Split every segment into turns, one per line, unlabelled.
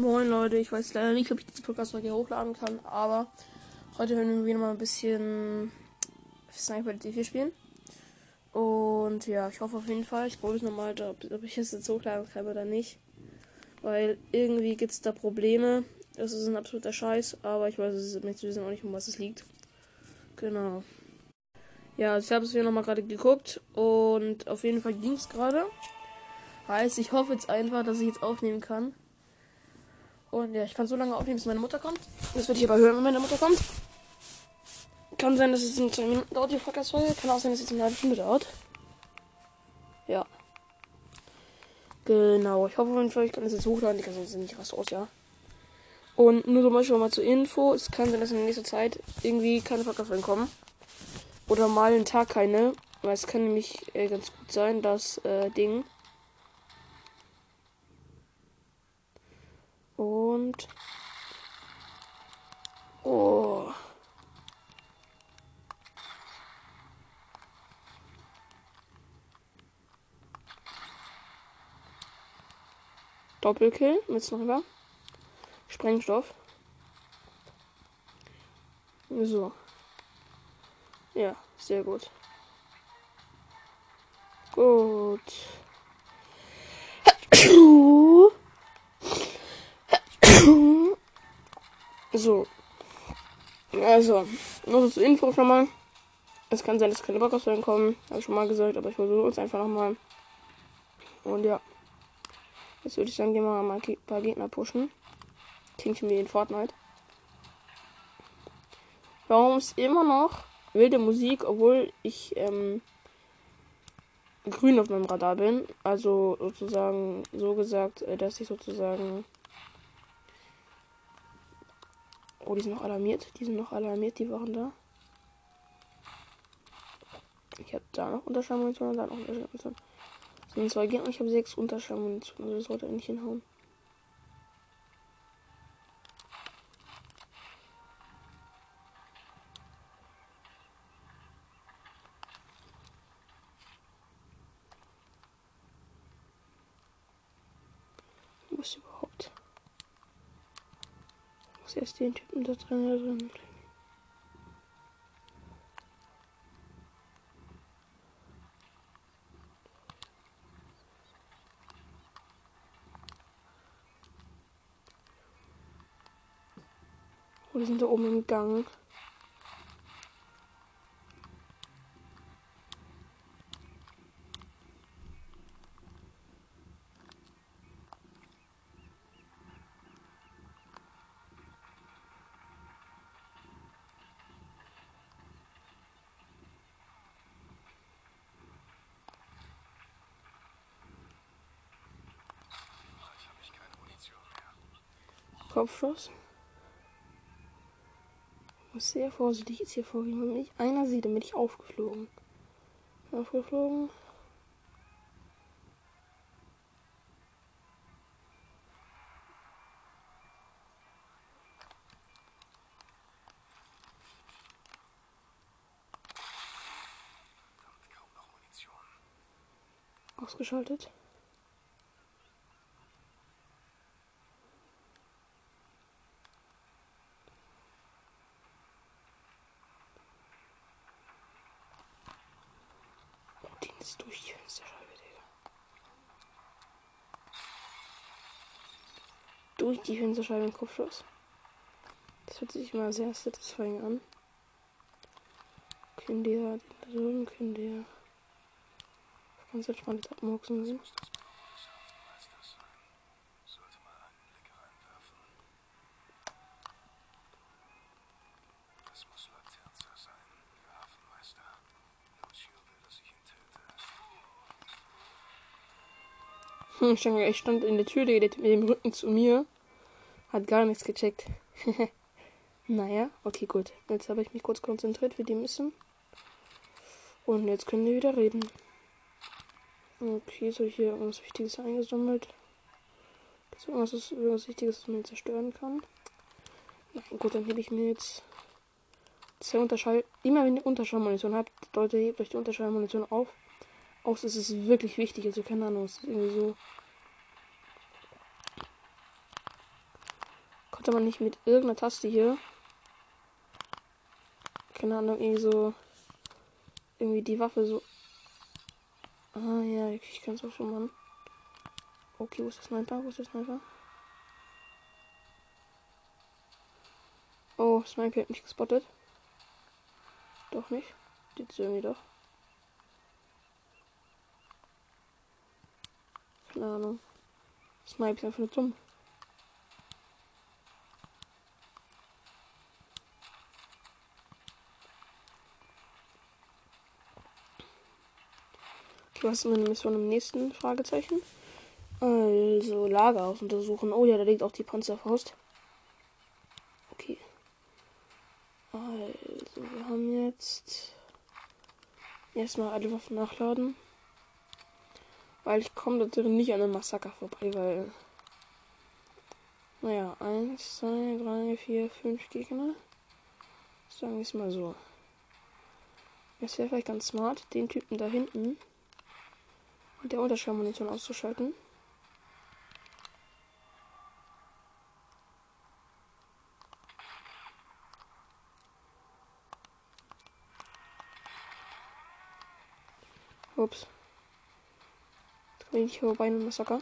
Moin Leute, ich weiß leider nicht, ob ich diese Podcast-Folge hochladen kann, aber heute werden wir wieder mal ein bisschen Sniper D4 spielen. Und ja, ich hoffe auf jeden Fall, ich probiere es nochmal, ob, ich es jetzt hochladen kann oder nicht. Weil irgendwie gibt es da Probleme. Das ist ein absoluter Scheiß, aber ich weiß es nicht wissen auch nicht, um was es liegt. Genau. Ja, also ich habe es mir nochmal gerade geguckt und auf jeden Fall ging es gerade. Heißt, ich hoffe jetzt einfach, dass ich jetzt aufnehmen kann. Und ja, ich kann so lange aufnehmen, bis meine Mutter kommt. Das werde ich aber hören, wenn meine Mutter kommt. Kann sein, dass es in zwei Minuten dauert, die Podcast-Folge. Kann auch sein, dass es eine halbe Stunde dauert. Ja. Genau. Ich hoffe jeden Fall, ich kann das jetzt hochladen. Ich kann sonst nicht raus aus, ja. Und nur zum Beispiel mal zur Info. Es kann sein, dass in nächster Zeit irgendwie keine Podcast-Folgen kommen. Oder mal einen Tag keine. Weil es kann nämlich äh, ganz gut sein, dass äh, Ding Und. Oh. Doppelkill mit Sniper. Sprengstoff. So. Ja, sehr gut. Gut. So. Also, nur zur Info schon mal. Es kann sein, dass keine Backausfällen kommen. Habe ich schon mal gesagt, aber ich versuche es einfach nochmal. Und ja. Jetzt würde ich sagen, gehen wir mal ein paar Gegner pushen. Klingt mir in Fortnite. Warum ist immer noch wilde Musik, obwohl ich ähm, grün auf meinem Radar bin? Also sozusagen so gesagt, äh, dass ich sozusagen Oh, die sind noch alarmiert. Die sind noch alarmiert, die waren da. Ich habe da noch Unterschallmunition und da noch Unterschallmunition. Das sind zwei Gegner und ich habe sechs Unterschallmunition. Also das sollte eigentlich hinhauen. Da drin, da drin. Oh, die sind da oben im Gang. Kopfschuss. Ich muss sehr vorsichtig jetzt hier vorgehen, wenn mich einer sieht, dann bin ich aufgeflogen. Aufgeflogen. Ausgeschaltet. ist durch die Fensterscheibe, Digga. Durch die Fensterscheibe im Kopfschuss. Das hört sich mal sehr satisfying an. Können die ja, da drüben können die ja ganz entspannt abmuxen. Hm, ich stand in der Tür, der mit dem Rücken zu mir. Hat gar nichts gecheckt. naja, okay, gut. Jetzt habe ich mich kurz konzentriert für die Mission. Und jetzt können wir wieder reden. Okay, so hier irgendwas Wichtiges eingesammelt. Ist irgendwas, irgendwas Wichtiges, was man zerstören kann? Nein, gut, dann hebe ich mir jetzt zwei Unterschall. Immer wenn ihr Unterschallmunition habt, Leute, hebt euch die Unterschallmunition auf. Außer es ist wirklich wichtig, also keine Ahnung, es ist irgendwie so. Konnte man nicht mit irgendeiner Taste hier. Keine Ahnung, irgendwie so. Irgendwie die Waffe so. Ah ja, ich kann es auch schon machen. Okay, wo ist der Sniper? Wo ist der Sniper? Oh, Sniper hat mich gespottet. Doch nicht. Jetzt irgendwie doch. Keine Ahnung. Snipe ist einfach nur dumm. Was ist meine Mission im nächsten Fragezeichen? Also, Lagerhaus untersuchen. Oh ja, da liegt auch die Panzerfaust. Okay. Also, wir haben jetzt erstmal alle Waffen nachladen. Weil ich komme da drin nicht an einem Massaker vorbei, weil. Naja, 1, 2, 3, 4, 5 Gegner. Sagen wir es mal so. Es wäre vielleicht ganz smart, den Typen da hinten mit der Unterschallmunition auszuschalten. Ups. Bin ich vorbei mit dem Massaker.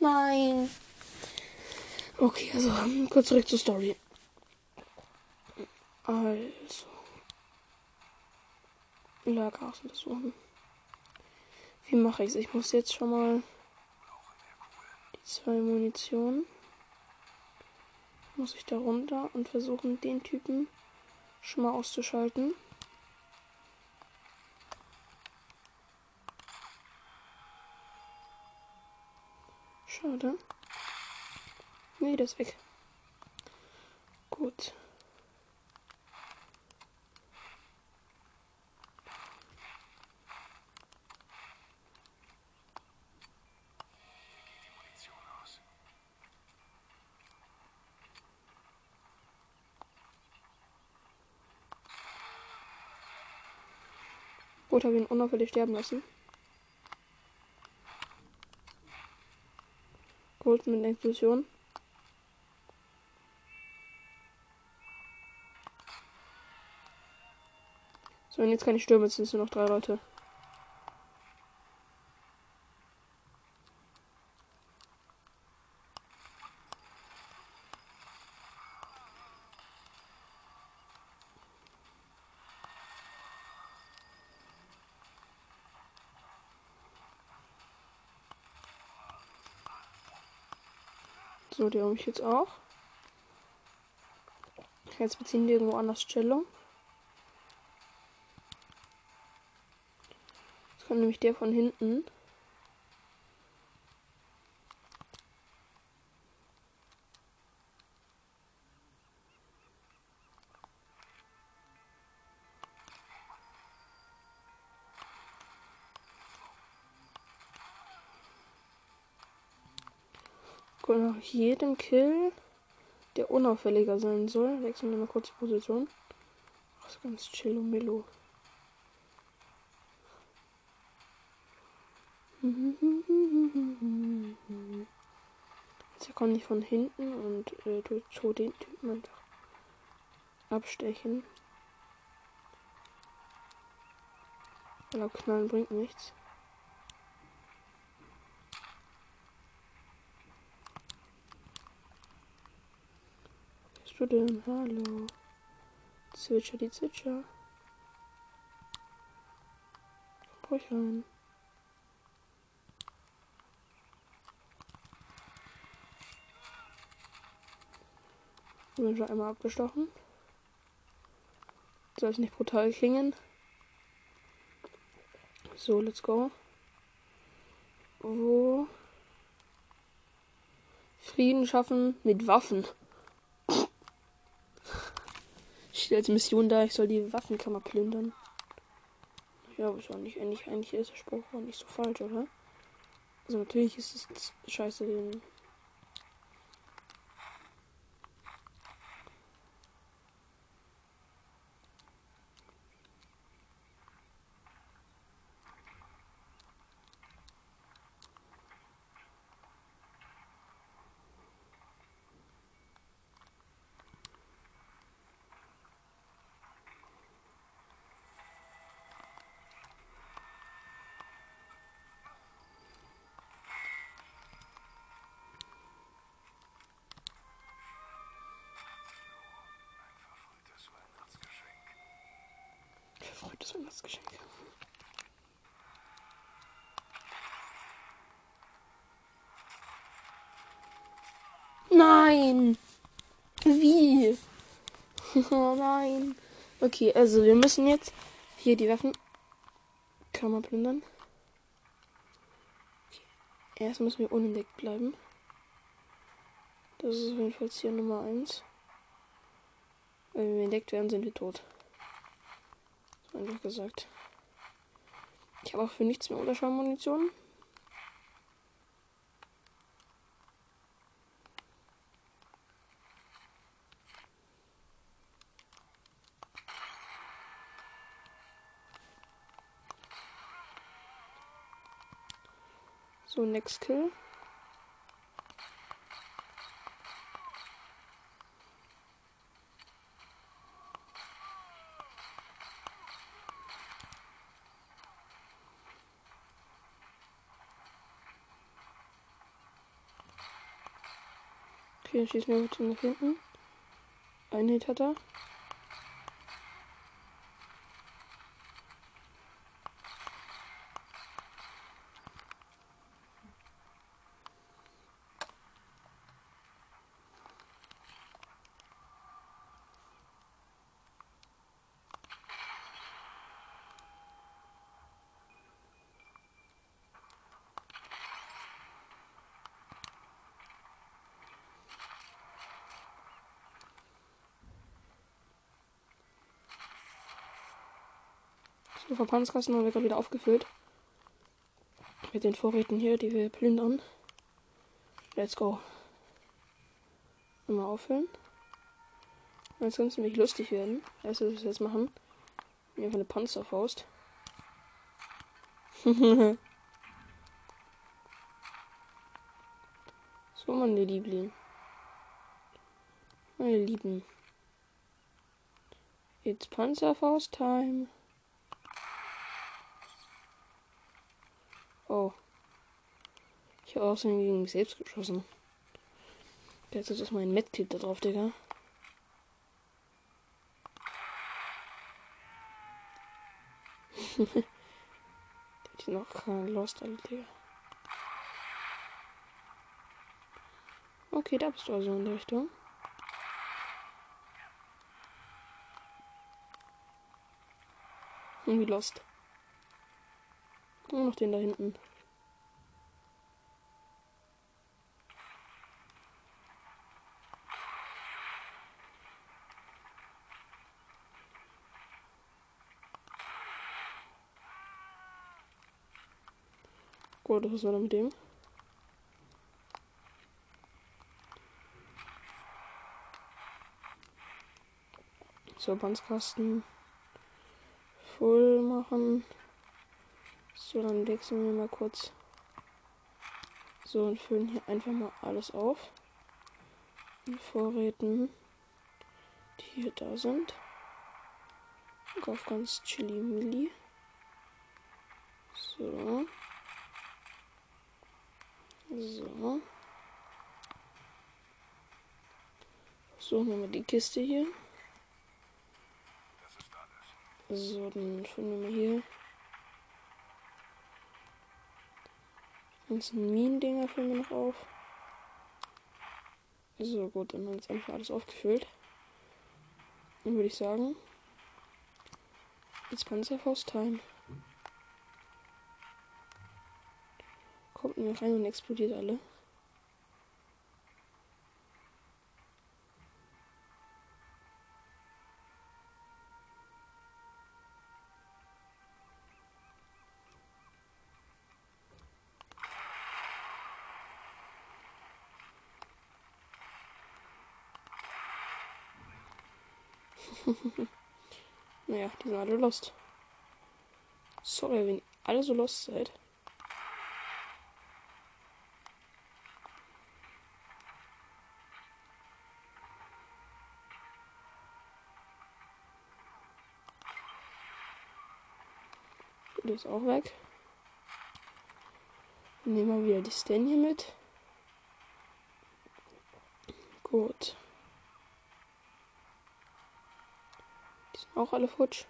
Nein. Okay, also kurz zurück zur Story. Also. Lagerhaus untersuchen. Wie mache ich es? Ich muss jetzt schon mal die zwei Munition. Muss ich da runter und versuchen, den Typen schon mal auszuschalten. Schade. Nee, der ist weg. Gut. Gut, habe ihn unauffällig sterben lassen. Geholt mit Explosion. So, und jetzt kann ich stürmen. Jetzt sind nur noch drei Leute. So, die habe ich jetzt auch. Jetzt beziehen die irgendwo anders Stellung. Jetzt kommt nämlich der von hinten. Nach jedem Kill, der unauffälliger sein soll, wechseln wir mal kurz die Position. Das ist ganz chill und mellow. Jetzt kommt ich von hinten und äh, tue so den Typen einfach abstechen. Weil knallen bringt nichts. du denn? Hallo. Zwitscher, die Zwitscher. Ruhig rein. bin schon einmal abgestochen. Soll es nicht brutal klingen. So, let's go. Wo? Frieden schaffen mit Waffen. Steht als Mission da, ich soll die Waffenkammer plündern. Ja, nicht, eigentlich, eigentlich ist der Spruch auch nicht so falsch, oder? Also natürlich ist es scheiße, den Verfreutes Weihnachtsgeschenk. Nein! Wie? oh nein. Okay, also wir müssen jetzt hier die Waffen. Man plündern. Okay. Erst müssen wir unentdeckt bleiben. Das ist auf jeden Fall Ziel Nummer 1. Wenn wir entdeckt werden, sind wir tot. Einfach gesagt. Ich habe auch für nichts mehr Unterschaumunition. So, next kill. Okay, dann schießen wir bitte nach hinten. Ein Hit hat er. Der Verbandskasten haben wir gerade wieder aufgefüllt. Mit den Vorräten hier, die wir plündern. Let's go. Immer auffüllen. Jetzt könnte es nämlich lustig werden. Weißt du, was wir jetzt machen? Wir haben eine Panzerfaust. so, meine Liebling. Meine Lieben. It's Panzerfaust Oh. Ich habe auch gegen mich selbst geschossen. Jetzt ist mein Medkit da drauf, Digga. Der hat noch keine Lost, alle, Digga. Okay, da bist du also in der Richtung. Irgendwie lost. Nur noch den da hinten. Gut, was war da mit dem? So, Bandskasten voll machen. So, dann wechseln wir mal kurz. So, und füllen hier einfach mal alles auf. Mit Vorräten, die hier da sind. Und auf ganz chili milli. So. So. Suchen wir mal die Kiste hier. So, dann füllen wir mal hier. Ganzen Minendinger füllen wir noch auf. So gut, dann haben wir jetzt einfach alles aufgefüllt. Dann würde ich sagen, jetzt Panzerfaust-Time. Kommt mir rein und explodiert alle. Naja, die sind alle lost. Sorry, wenn ihr alle so lost seid. Der ist auch weg. Nehmen wir wieder die Stan hier mit. Gut. Die sind auch alle futsch.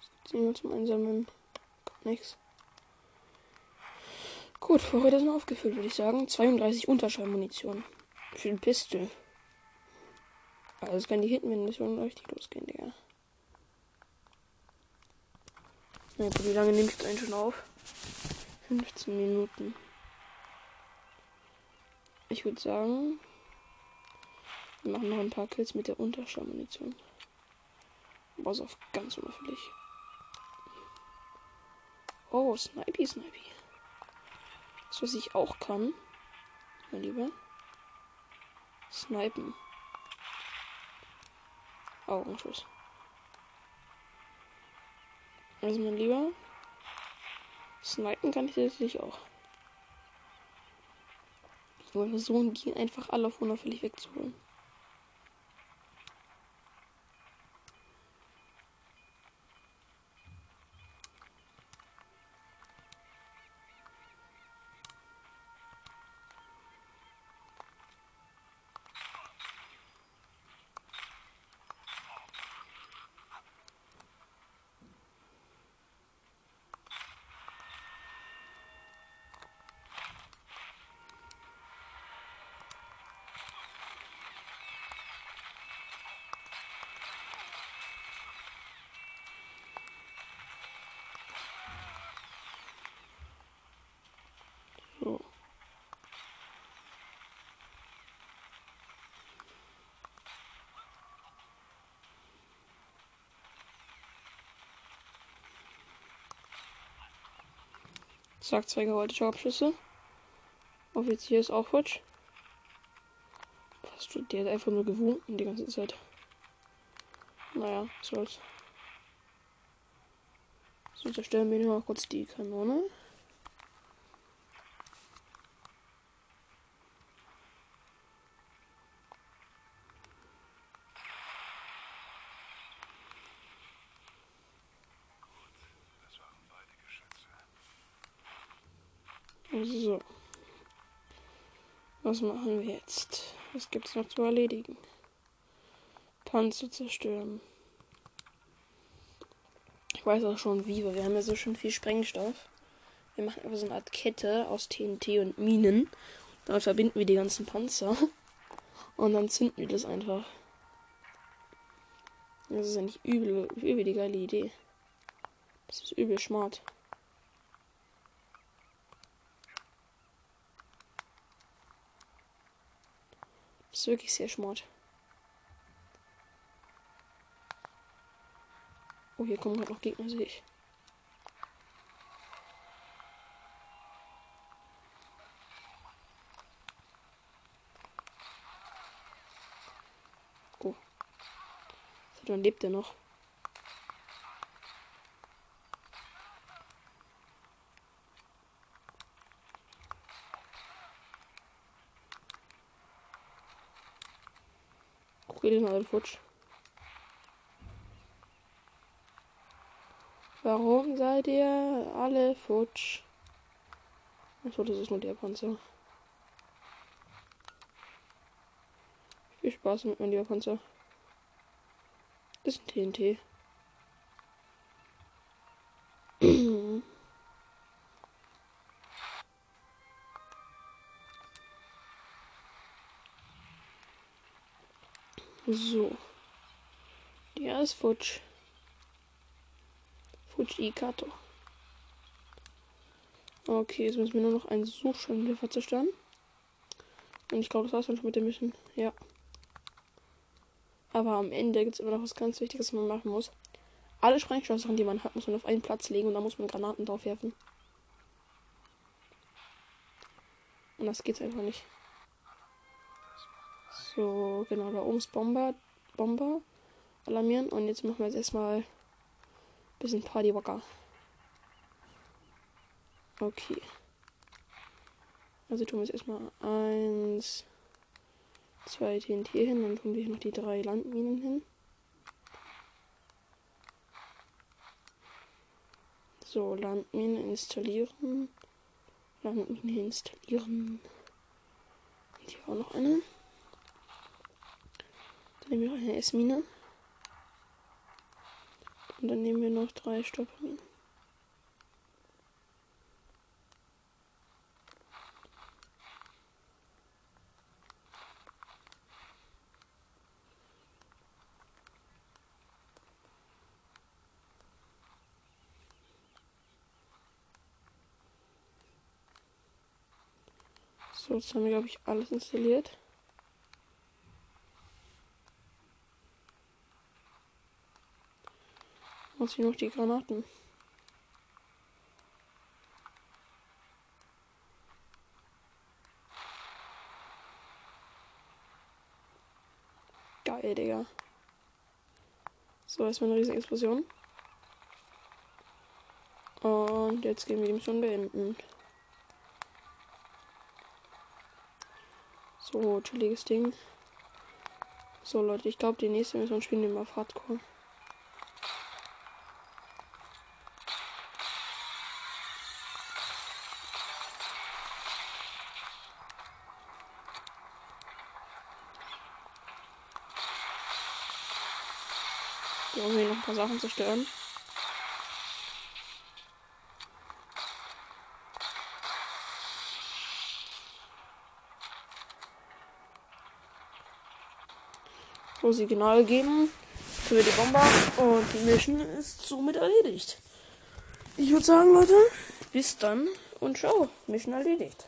Es gibt niemand zum Einsammeln. Gar nichts. Gut, Vorräte sind aufgefüllt, würde ich sagen. 32 Unterschallmunition. Für den Pistol. Also es kann die Hitman-Mission richtig losgehen, Digga. Na gut, wie lange nehme ich jetzt eigentlich schon auf? 15 Minuten. Ich würde sagen, wir machen noch ein paar Kills mit der Unterschallmunition. Ist auf ganz unauffällig. Oh, Snipey, Snipey. Das, was ich auch kann, mein Lieber. Snipen. Augenschuss. Also mein Lieber. Snipen kann ich tatsächlich auch. Wollte versuchen, die einfach alle auf unauffällig wegzuholen. Zack, zwei gerollte Schaubschüsse. Offizier ist auch futsch. Was tut der? Einfach nur gewunken die ganze Zeit. Naja, soll's. So, zerstören wir noch kurz die Kanone. So. Was machen wir jetzt? Was gibt es noch zu erledigen? Panzer zerstören. Ich weiß auch schon wie, weil wir haben ja so schon viel Sprengstoff. Wir machen einfach so eine Art Kette aus TNT und Minen. Damit verbinden wir die ganzen Panzer. Und dann zünden wir das einfach. Das ist eigentlich übel, übel die geile Idee. Das ist übel smart. Ist wirklich sehr smart. Oh, hier kommen gerade noch Gegner, sehe ich. Oh. Dann lebt er noch. Alle futsch. Warum seid ihr alle futsch? Achso, das ist nur der Panzer. Viel Spaß mit meinem lieber Panzer. Das ist ein TNT. So. Der ist futsch. Fuji Kato. Okay, jetzt müssen wir nur noch einen Suchscheinwerfer zerstören. Und ich glaube, das war's dann schon mit dem Mission. Ja. Aber am Ende gibt es immer noch was ganz Wichtiges, was man machen muss. Alle Sprengstoffsachen, die man hat, muss man auf einen Platz legen und da muss man Granaten drauf werfen. Und das geht einfach nicht. So, genau, da oben ist Bomber. Bomber. Alarmieren. Und jetzt machen wir jetzt erstmal ein bisschen Partywacker. Okay. Also tun wir jetzt erstmal eins, zwei TNT hin, dann tun wir hier noch die drei Landminen hin. So, Landmine installieren. Landmine installieren. Und hier auch noch eine. Nehmen wir eine S-Mine. Und dann nehmen wir noch drei Stopperminen. So, jetzt haben wir, glaube ich, alles installiert. Muss ich noch die Granaten. Geil, Digga. So, erstmal eine riesige Explosion. Und jetzt gehen wir die Mission beenden. So, chilliges Ding. So, Leute, ich glaube, die nächste Mission spielen wir auf Hardcore. Hier um hier noch ein paar Sachen zerstören. so Signal geben für die Bomber und die Mission ist somit erledigt. Ich würde sagen, Leute, bis dann und ciao. Mission erledigt.